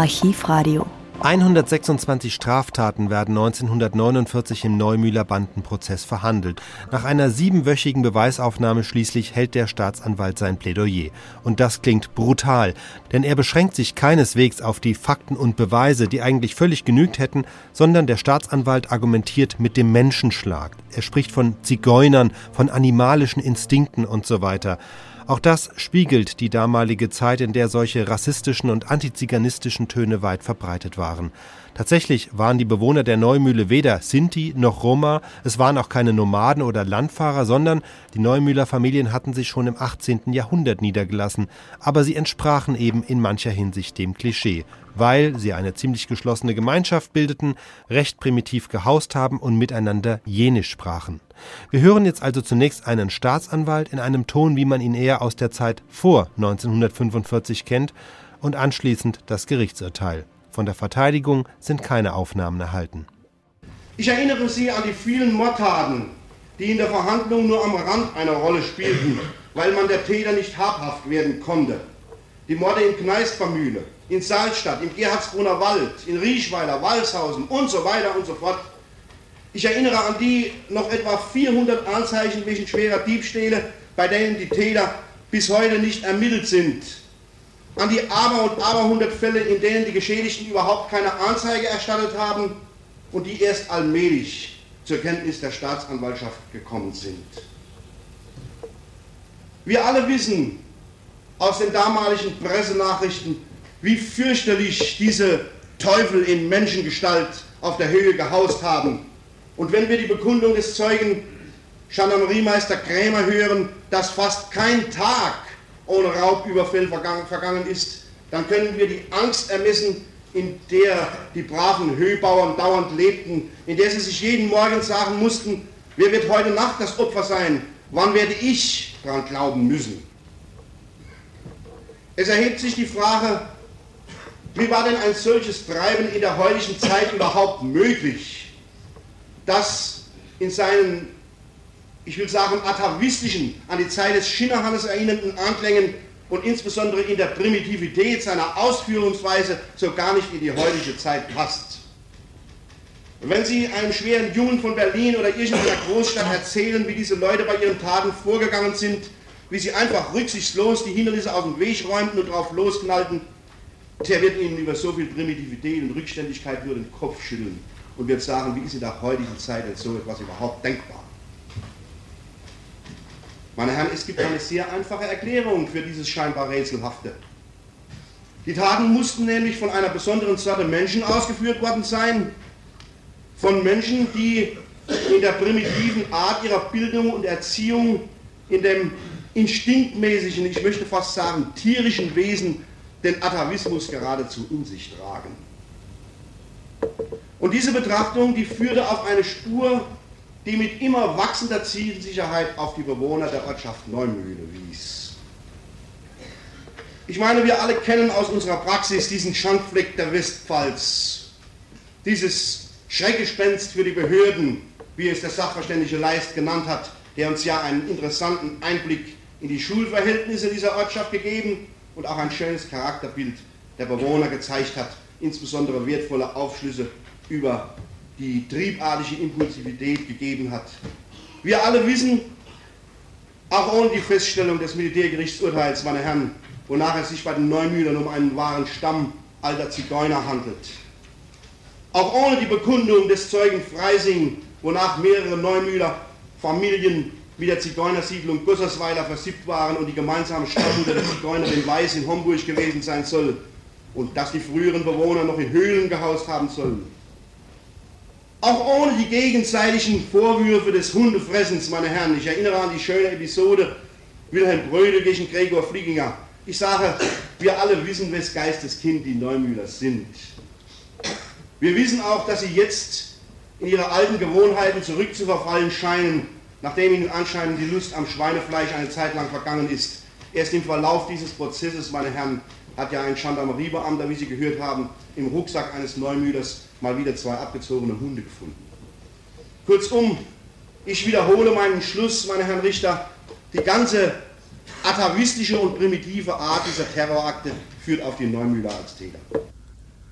Archivradio 126 Straftaten werden 1949 im Neumühler Bandenprozess verhandelt. Nach einer siebenwöchigen Beweisaufnahme schließlich hält der Staatsanwalt sein Plädoyer. Und das klingt brutal, denn er beschränkt sich keineswegs auf die Fakten und Beweise, die eigentlich völlig genügt hätten, sondern der Staatsanwalt argumentiert mit dem Menschenschlag. Er spricht von Zigeunern, von animalischen Instinkten und so weiter. Auch das spiegelt die damalige Zeit, in der solche rassistischen und antiziganistischen Töne weit verbreitet waren. Tatsächlich waren die Bewohner der Neumühle weder Sinti noch Roma, es waren auch keine Nomaden oder Landfahrer, sondern die Neumühler Familien hatten sich schon im 18. Jahrhundert niedergelassen, aber sie entsprachen eben in mancher Hinsicht dem Klischee, weil sie eine ziemlich geschlossene Gemeinschaft bildeten, recht primitiv gehaust haben und miteinander Jenisch sprachen. Wir hören jetzt also zunächst einen Staatsanwalt in einem Ton, wie man ihn eher aus der Zeit vor 1945 kennt, und anschließend das Gerichtsurteil. Von der Verteidigung sind keine Aufnahmen erhalten. Ich erinnere Sie an die vielen Mordtaten, die in der Verhandlung nur am Rand eine Rolle spielten, weil man der Täter nicht habhaft werden konnte. Die Morde in Kneispermühle, in Salzstadt, im Gerhardsbrunner Wald, in Riechweiler, Walshausen und so weiter und so fort ich erinnere an die noch etwa 400 Anzeichen wegen schwerer Diebstähle, bei denen die Täter bis heute nicht ermittelt sind. An die aber und aberhundert Fälle, in denen die Geschädigten überhaupt keine Anzeige erstattet haben und die erst allmählich zur Kenntnis der Staatsanwaltschaft gekommen sind. Wir alle wissen aus den damaligen Pressenachrichten, wie fürchterlich diese Teufel in Menschengestalt auf der Höhe gehaust haben und wenn wir die Bekundung des Zeugen Gendarmeriemeister Krämer hören, dass fast kein Tag ohne Raubüberfall vergangen ist, dann können wir die Angst ermessen, in der die braven Höhbauern dauernd lebten, in der sie sich jeden Morgen sagen mussten, wer wird heute Nacht das Opfer sein, wann werde ich daran glauben müssen. Es erhebt sich die Frage, wie war denn ein solches Treiben in der heutigen Zeit überhaupt möglich? das in seinen, ich will sagen, atavistischen, an die Zeit des Schinnerhannes erinnernden Anklängen und insbesondere in der Primitivität seiner Ausführungsweise so gar nicht in die heutige Zeit passt. wenn Sie einem schweren Jungen von Berlin oder irgendeiner Großstadt erzählen, wie diese Leute bei ihren Taten vorgegangen sind, wie sie einfach rücksichtslos die Hindernisse aus dem Weg räumten und drauf losknallten, der wird Ihnen über so viel Primitivität und Rückständigkeit nur den Kopf schütteln und wird sagen, wie ist in der heutigen Zeit denn so etwas überhaupt denkbar? Meine Herren, es gibt eine sehr einfache Erklärung für dieses scheinbar Rätselhafte. Die Taten mussten nämlich von einer besonderen Sorte Menschen ausgeführt worden sein, von Menschen, die in der primitiven Art ihrer Bildung und Erziehung, in dem instinktmäßigen, ich möchte fast sagen tierischen Wesen, den Atavismus geradezu in sich tragen. Und diese Betrachtung, die führte auf eine Spur, die mit immer wachsender Zielsicherheit auf die Bewohner der Ortschaft Neumühle wies. Ich meine, wir alle kennen aus unserer Praxis diesen Schandfleck der Westpfalz, dieses Schreckgespenst für die Behörden, wie es der Sachverständige Leist genannt hat, der uns ja einen interessanten Einblick in die Schulverhältnisse dieser Ortschaft gegeben und auch ein schönes Charakterbild der Bewohner gezeigt hat, insbesondere wertvolle Aufschlüsse über die triebartige Impulsivität gegeben hat. Wir alle wissen, auch ohne die Feststellung des Militärgerichtsurteils, meine Herren, wonach es sich bei den Neumühlern um einen wahren Stamm alter Zigeuner handelt. Auch ohne die Bekundung des Zeugen Freising, wonach mehrere Neumühler Familien mit der Zigeunersiedlung Gossersweiler versippt waren und die gemeinsame Stammmutter der Zigeunerin Weiß in Homburg gewesen sein soll und dass die früheren Bewohner noch in Höhlen gehaust haben sollen. Auch ohne die gegenseitigen Vorwürfe des Hundefressens, meine Herren. Ich erinnere an die schöne Episode Wilhelm Brödel gegen Gregor Flieginger. Ich sage, wir alle wissen, wes Geisteskind die Neumühler sind. Wir wissen auch, dass sie jetzt in ihre alten Gewohnheiten zurückzuverfallen scheinen, nachdem ihnen anscheinend die Lust am Schweinefleisch eine Zeit lang vergangen ist. Erst im Verlauf dieses Prozesses, meine Herren, hat ja ein Gendarmeriebeamter, wie Sie gehört haben, im Rucksack eines Neumühlers mal wieder zwei abgezogene Hunde gefunden. Kurzum, ich wiederhole meinen Schluss, meine Herren Richter, die ganze atavistische und primitive Art dieser Terrorakte führt auf die Neumühler als Täter.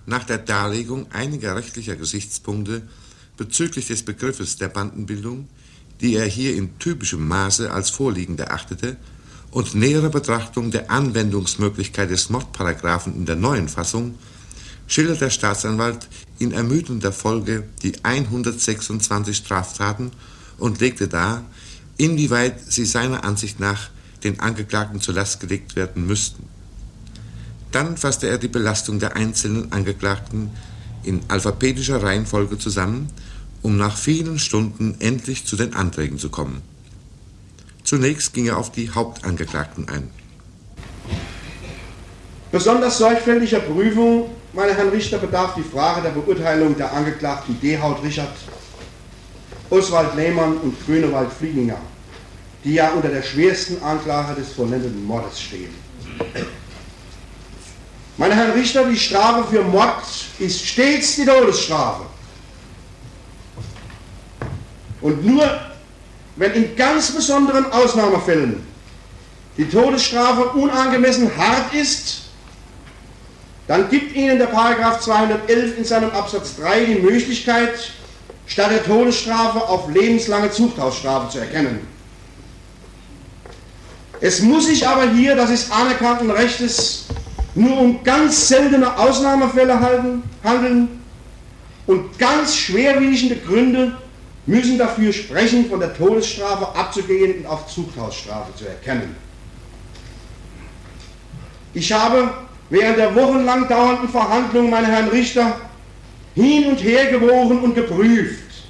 nach der Darlegung einiger rechtlicher Gesichtspunkte bezüglich des Begriffes der Bandenbildung, die er hier in typischem Maße als vorliegend erachtete, und näherer Betrachtung der Anwendungsmöglichkeit des Mordparagraphen in der neuen Fassung schildert der Staatsanwalt in ermüdender Folge die 126 Straftaten und legte dar, inwieweit sie seiner Ansicht nach den Angeklagten zur Last gelegt werden müssten. Dann fasste er die Belastung der einzelnen Angeklagten in alphabetischer Reihenfolge zusammen, um nach vielen Stunden endlich zu den Anträgen zu kommen. Zunächst ging er auf die Hauptangeklagten ein. Besonders sorgfältiger Prüfung, meine Herren Richter, bedarf die Frage der Beurteilung der Angeklagten Dehaut Richard, Oswald Lehmann und Grünewald Flieginger, die ja unter der schwersten Anklage des vollendeten Mordes stehen. Meine Herren Richter, die Strafe für Mord ist stets die Todesstrafe. Und nur wenn in ganz besonderen Ausnahmefällen die Todesstrafe unangemessen hart ist, dann gibt Ihnen der Paragraph 211 in seinem Absatz 3 die Möglichkeit, statt der Todesstrafe auf lebenslange Zuchthausstrafe zu erkennen. Es muss sich aber hier, das ist anerkannten Rechtes, nur um ganz seltene Ausnahmefälle handeln und ganz schwerwiegende Gründe müssen dafür sprechen, von der Todesstrafe abzugehen und auf Zuchthausstrafe zu erkennen. Ich habe während der wochenlang dauernden Verhandlungen, meine Herren Richter, hin und her gewogen und geprüft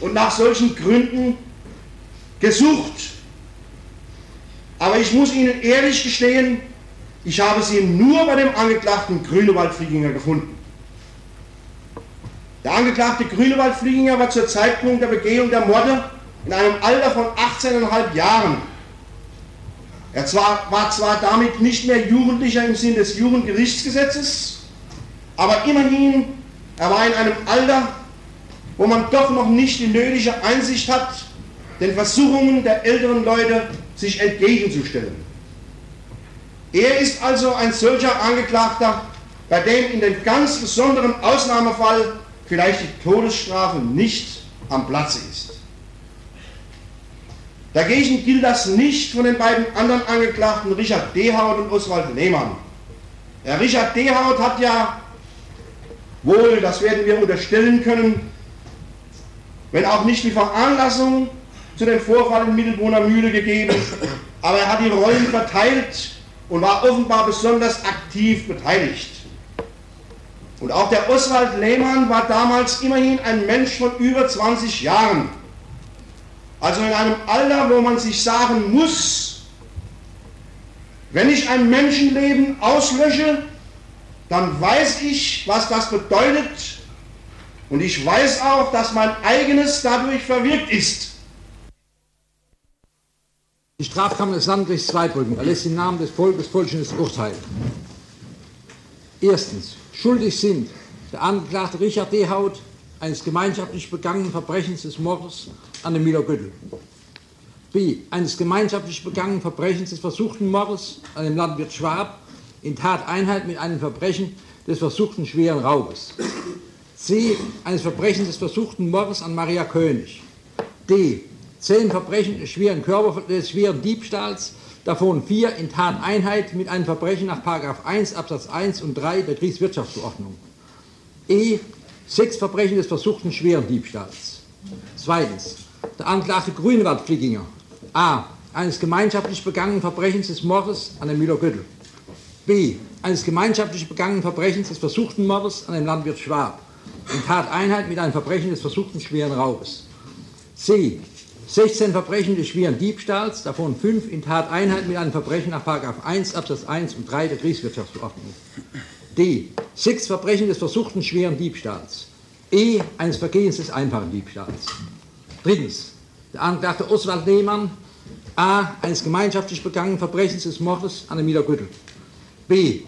und nach solchen Gründen gesucht. Aber ich muss Ihnen ehrlich gestehen, ich habe sie nur bei dem Angeklagten Grünewald-Flieginger gefunden. Der Angeklagte Grünewald-Flieginger war zur Zeitpunkt der Begehung der Morde in einem Alter von 18,5 Jahren. Er zwar, war zwar damit nicht mehr Jugendlicher im Sinn des Jugendgerichtsgesetzes, aber immerhin, er war in einem Alter, wo man doch noch nicht die nötige Einsicht hat, den Versuchungen der älteren Leute sich entgegenzustellen. Er ist also ein solcher Angeklagter, bei dem in dem ganz besonderen Ausnahmefall vielleicht die Todesstrafe nicht am Platze ist. Dagegen gilt das nicht von den beiden anderen Angeklagten Richard Dehaut und Oswald Lehmann. Herr Richard Dehaut hat ja wohl, das werden wir unterstellen können, wenn auch nicht die Veranlassung zu dem Vorfall in Mittelbrunner Mühle gegeben, aber er hat die Rollen verteilt und war offenbar besonders aktiv beteiligt. Und auch der Oswald Lehmann war damals immerhin ein Mensch von über 20 Jahren. Also in einem Alter, wo man sich sagen muss, wenn ich ein Menschenleben auslösche, dann weiß ich, was das bedeutet. Und ich weiß auch, dass mein eigenes dadurch verwirkt ist. Die Strafkammer des Landgerichts Zweibrücken erlässt im Namen des Volkes folgendes Urteil. Erstens, schuldig sind der Angeklagte Richard Dehaut eines gemeinschaftlich begangenen Verbrechens des Mordes an dem Müller-Göttel. B. Eines gemeinschaftlich begangenen Verbrechens des versuchten Mordes an dem Landwirt Schwab in Tateinheit mit einem Verbrechen des versuchten schweren Raubes. C. Eines Verbrechens des versuchten Mordes an Maria König. D zehn Verbrechen des schweren, Körper, des schweren Diebstahls, davon vier in Tateinheit mit einem Verbrechen nach 1 Absatz 1 und 3 der Kriegswirtschaftsordnung. E. Sechs Verbrechen des versuchten schweren Diebstahls. Zweitens. Der Anklagte Grünewald-Flickinger. A. Eines gemeinschaftlich begangenen Verbrechens des Mordes an dem Müller-Göttel. B. Eines gemeinschaftlich begangenen Verbrechens des versuchten Mordes an dem Landwirt Schwab. In Tateinheit mit einem Verbrechen des versuchten schweren Raubes. C. 16 Verbrechen des schweren Diebstahls, davon 5 in Tateinheit mit einem Verbrechen nach 1 Absatz 1 und 3 der Kriegswirtschaftsordnung. D. 6 Verbrechen des versuchten schweren Diebstahls. E. Eines Vergehens des einfachen Diebstahls. Drittens. Der Angeklagte Oswald Lehmann. A. Eines gemeinschaftlich begangenen Verbrechens des Mordes an Emilia Güttel. B.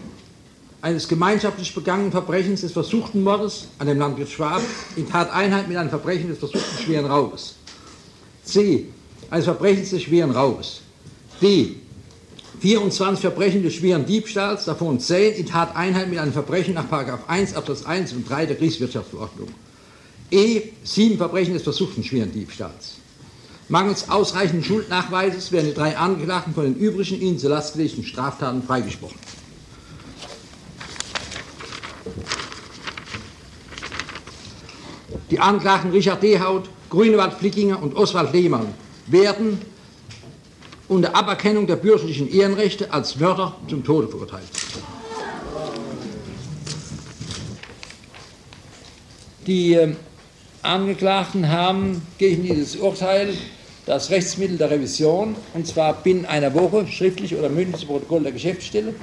Eines gemeinschaftlich begangenen Verbrechens des versuchten Mordes an dem Landwirt Schwab in Tateinheit mit einem Verbrechen des versuchten schweren Raubes. C. Eines Verbrechens des schweren Raubes. D. 24 Verbrechen des schweren Diebstahls, davon 10 in Tateinheit mit einem Verbrechen nach 1 Absatz 1 und 3 der Kriegswirtschaftsverordnung. E. 7 Verbrechen des versuchten schweren Diebstahls. Mangels ausreichenden Schuldnachweises werden die drei Angeklagten von den übrigen ihnen zur Last gelegten Straftaten freigesprochen. Die Anklagten Richard Dehaut, Grünewald Flickinger und Oswald Lehmann werden unter Aberkennung der bürgerlichen Ehrenrechte als Mörder zum Tode verurteilt. Die äh, Angeklagten haben gegen dieses Urteil das Rechtsmittel der Revision, und zwar binnen einer Woche, schriftlich oder mündlich Protokoll der Geschäftsstelle,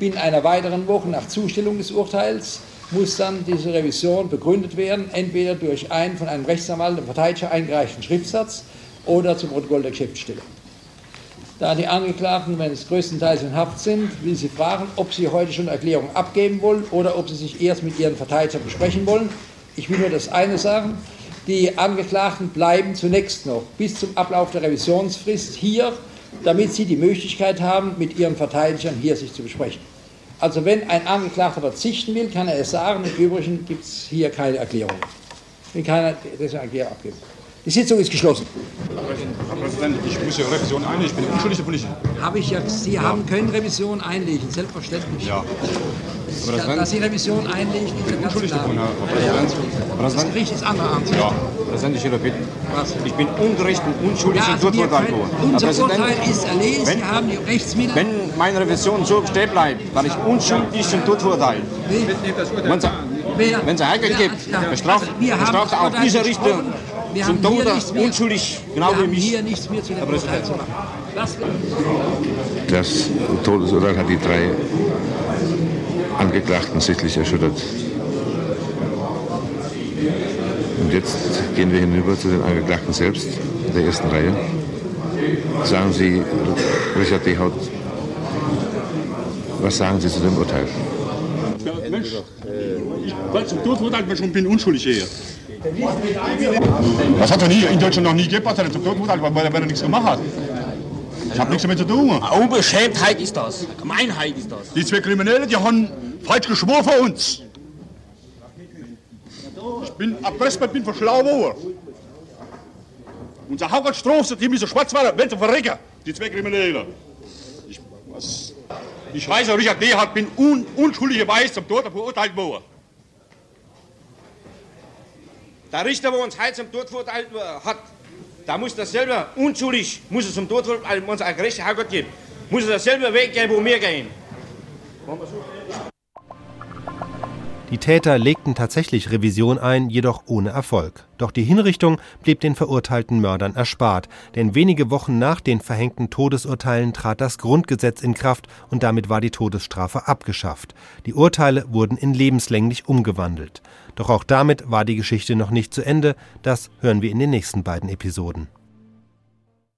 binnen einer weiteren Woche nach Zustellung des Urteils muss dann diese Revision begründet werden, entweder durch einen von einem Rechtsanwalt, dem Verteidiger eingereichten Schriftsatz oder zum Protokoll der Geschäftsstelle. Da die Angeklagten, wenn es größtenteils in Haft sind, will sie fragen, ob sie heute schon Erklärung abgeben wollen oder ob sie sich erst mit ihren Verteidigern besprechen wollen. Ich will nur das eine sagen. Die Angeklagten bleiben zunächst noch bis zum Ablauf der Revisionsfrist hier, damit sie die Möglichkeit haben, mit ihren Verteidigern hier sich zu besprechen. Also wenn ein Angeklagter verzichten will, kann er es sagen. Im Übrigen gibt es hier keine Erklärung. Ich will keine Erklärung abgeben. Die Sitzung ist geschlossen. Herr Präsident, ich muss ja Revision einlegen. Ich bin unschuldig davon nicht. Habe ich ja. Sie ja. haben können Revision einlegen, selbstverständlich. Ja. Präsident, dass Sie Revision einlegen, ist ja ganz klar. Davon, Herr Präsident. Ja, das Gericht ist anderer Ansicht. Ja, Präsident, ich will bitten. Was? Ich bin ungerecht und unschuldig ja, also durchverurteilt worden. Unser Urteil ist erledigt, wenn, Sie haben die Rechtsmittel. Wenn meine Revision so stehen bleibt, dann ich unschuldig zum. Nee. Wenn es es Ärger gibt, bestraft, bestraft auch diese Richter wir zum Tode unschuldig, genau wie mich. hier nichts mehr zu dem Urteil zu machen. Das Todesurteil hat die drei Angeklagten sichtlich erschüttert. Und jetzt gehen wir hinüber zu den Angeklagten selbst, in der ersten Reihe. Sagen Sie, Richard Dehaut, was sagen Sie zu dem Urteil? Mensch, ich weil zum Tod verurteilt schon bin unschuldig hier. Das hat er nie, in Deutschland noch nie gegeben, dass er zum Tod verurteilt weil er, weil er nichts gemacht hat. Ich habe nichts damit zu tun. Unbeschämtheit ist das, Gemeinheit ist das. Die zwei Kriminellen, die haben falsch geschworen für uns. Ich bin erpresst, ich bin für schlau geworden. Unser Hauptstrafe, die müssen schwarz werden, wenn sie verrecken, die zwei Kriminellen. Ich, was, ich heiße Richard D. bin un, unschuldigerweise zum Tod verurteilt worden. Der Richter, der uns heute zum Tod verurteilt hat, da muss dasselbe unschuldig, muss es zum Tod verurteilt, uns ein gerechter Herrgott geben, muss es dasselbe Weg gehen, wo wir gehen. Die Täter legten tatsächlich Revision ein, jedoch ohne Erfolg. Doch die Hinrichtung blieb den verurteilten Mördern erspart, denn wenige Wochen nach den verhängten Todesurteilen trat das Grundgesetz in Kraft und damit war die Todesstrafe abgeschafft. Die Urteile wurden in lebenslänglich umgewandelt. Doch auch damit war die Geschichte noch nicht zu Ende, das hören wir in den nächsten beiden Episoden.